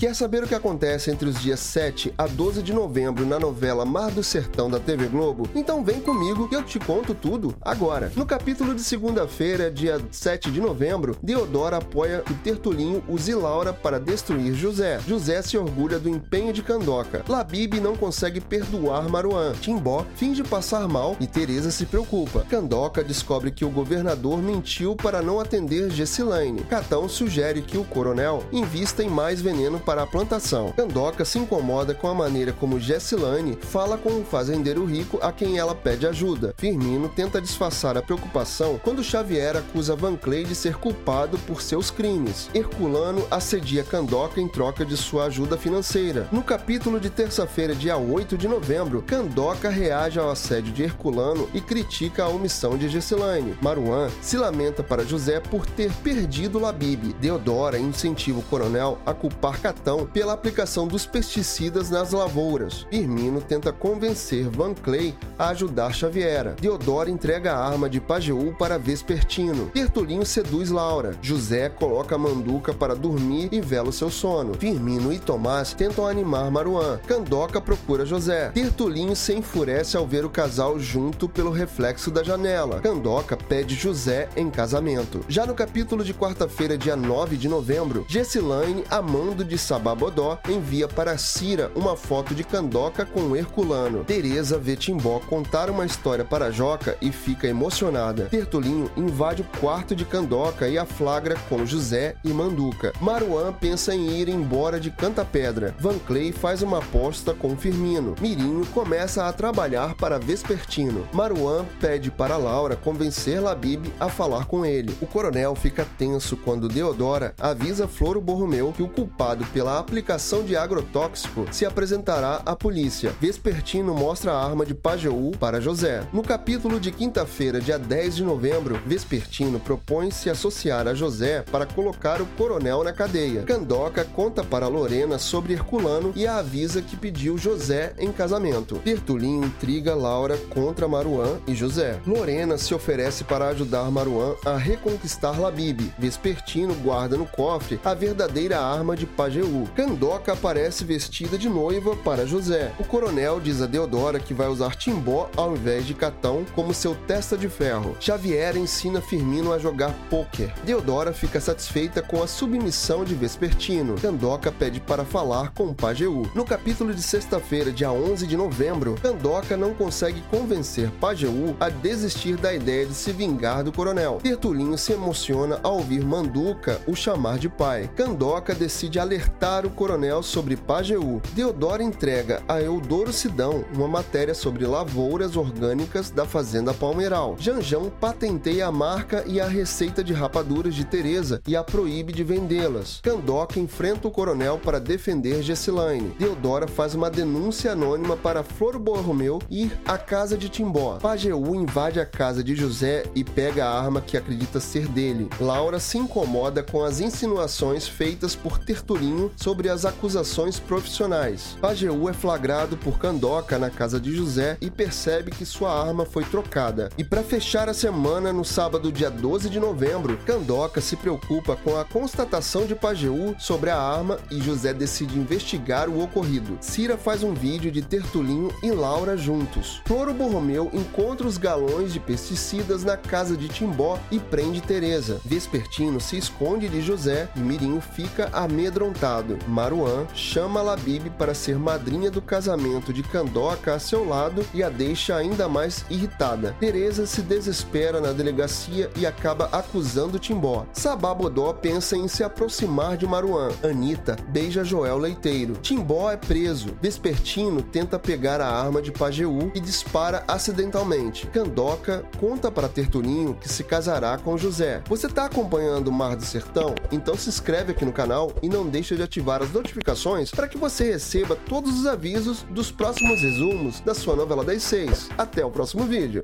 Quer saber o que acontece entre os dias 7 a 12 de novembro na novela Mar do Sertão da TV Globo? Então vem comigo que eu te conto tudo agora. No capítulo de segunda-feira, dia 7 de novembro, Deodora apoia que Tertulinho use Laura para destruir José. José se orgulha do empenho de Candoca. Labib não consegue perdoar Maruan. Timbó finge passar mal e Teresa se preocupa. Candoca descobre que o governador mentiu para não atender Gessilane. Catão sugere que o coronel invista em mais veneno para a plantação. Candoca se incomoda com a maneira como Gessilane fala com o fazendeiro rico a quem ela pede ajuda. Firmino tenta disfarçar a preocupação quando Xavier acusa Van Clay de ser culpado por seus crimes. Herculano assedia Candoca em troca de sua ajuda financeira. No capítulo de terça-feira, dia 8 de novembro, Candoca reage ao assédio de Herculano e critica a omissão de Gessilane. Maruan se lamenta para José por ter perdido Labib. Deodora incentiva o coronel a culpar Catão pela aplicação dos pesticidas nas lavouras. Firmino tenta convencer Van Clay a ajudar Xaviera. Deodora entrega a arma de Pajeú para Vespertino. Tertulinho seduz Laura. José coloca Manduca para dormir e vela seu sono. Firmino e Tomás tentam animar Maruan. Candoca procura José. Tertulinho se enfurece ao ver o casal junto pelo reflexo da janela. Candoca pede José em casamento. Já no capítulo de quarta-feira, dia 9 de novembro, Gessilane, amando de Sababodó, envia para Cira uma foto de Candoca com Herculano. Teresa vê Timbó contar uma história para Joca e fica emocionada. Tertulinho invade o quarto de Candoca e a flagra com José e Manduca. Maruan pensa em ir embora de Canta Pedra. Van Clay faz uma aposta com Firmino. Mirinho começa a trabalhar para Vespertino. Maruan pede para Laura convencer Labib a falar com ele. O coronel fica tenso quando Deodora avisa Floro Borromeu que o culpado pela aplicação de agrotóxico se apresentará à polícia. Vespertino mostra a arma de Pajeú para José. No capítulo de quinta-feira, dia 10 de novembro, Vespertino propõe se associar a José para colocar o coronel na cadeia. Candoca conta para Lorena sobre Herculano e a avisa que pediu José em casamento. Tertulinho intriga Laura contra Maruan e José. Lorena se oferece para ajudar Maruan a reconquistar Labib. Vespertino guarda no cofre a verdadeira arma de Pajeú. Candoca aparece vestida de noiva para José. O coronel diz a Deodora que vai usar Timbó ao invés de Catão como seu testa de ferro. Xavier ensina Firmino a jogar pôquer. Deodora fica satisfeita com a submissão de Vespertino. Candoca pede para falar com Pajeú. No capítulo de sexta-feira, dia 11 de novembro, Candoca não consegue convencer Pajeú a desistir da ideia de se vingar do coronel. Tertulinho se emociona ao ouvir Manduca o chamar de pai. Candoca decide alertar o coronel sobre Pajeú. Deodora entrega a Eudoro Sidão uma matéria sobre lavouras orgânicas da Fazenda Palmeiral. Janjão patenteia a marca e a receita de rapaduras de Teresa e a proíbe de vendê-las. Candoca enfrenta o coronel para defender Gessilane. Deodora faz uma denúncia anônima para Flor Borromeu ir à casa de Timbó. Pajeú invade a casa de José e pega a arma que acredita ser dele. Laura se incomoda com as insinuações feitas por Tertulinho sobre as acusações profissionais. Pajeú é flagrado por Candoca na casa de José e percebe que sua arma foi trocada. E para fechar a semana, no sábado, dia 12 de novembro, Candoca se preocupa com a constatação de Pajeú sobre a arma e José decide investigar o ocorrido. Cira faz um vídeo de Tertulinho e Laura juntos. Floro Borromeu encontra os galões de pesticidas na casa de Timbó e prende Teresa. Vespertino se esconde de José e Mirinho fica amedrontado. Maruan chama Labib para ser madrinha do casamento de Candoca a seu lado e a deixa ainda mais irritada. Teresa se desespera na delegacia e acaba acusando Timbó. Sababodó pensa em se aproximar de Maruan. Anita beija Joel Leiteiro. Timbó é preso. Vespertino tenta pegar a arma de Pajeú e dispara acidentalmente. Candoca conta para Tertulinho que se casará com José. Você está acompanhando o Mar do Sertão? Então se inscreve aqui no canal e não deixa de ativar as notificações para que você receba todos os avisos dos próximos resumos da sua novela das seis. Até o próximo vídeo.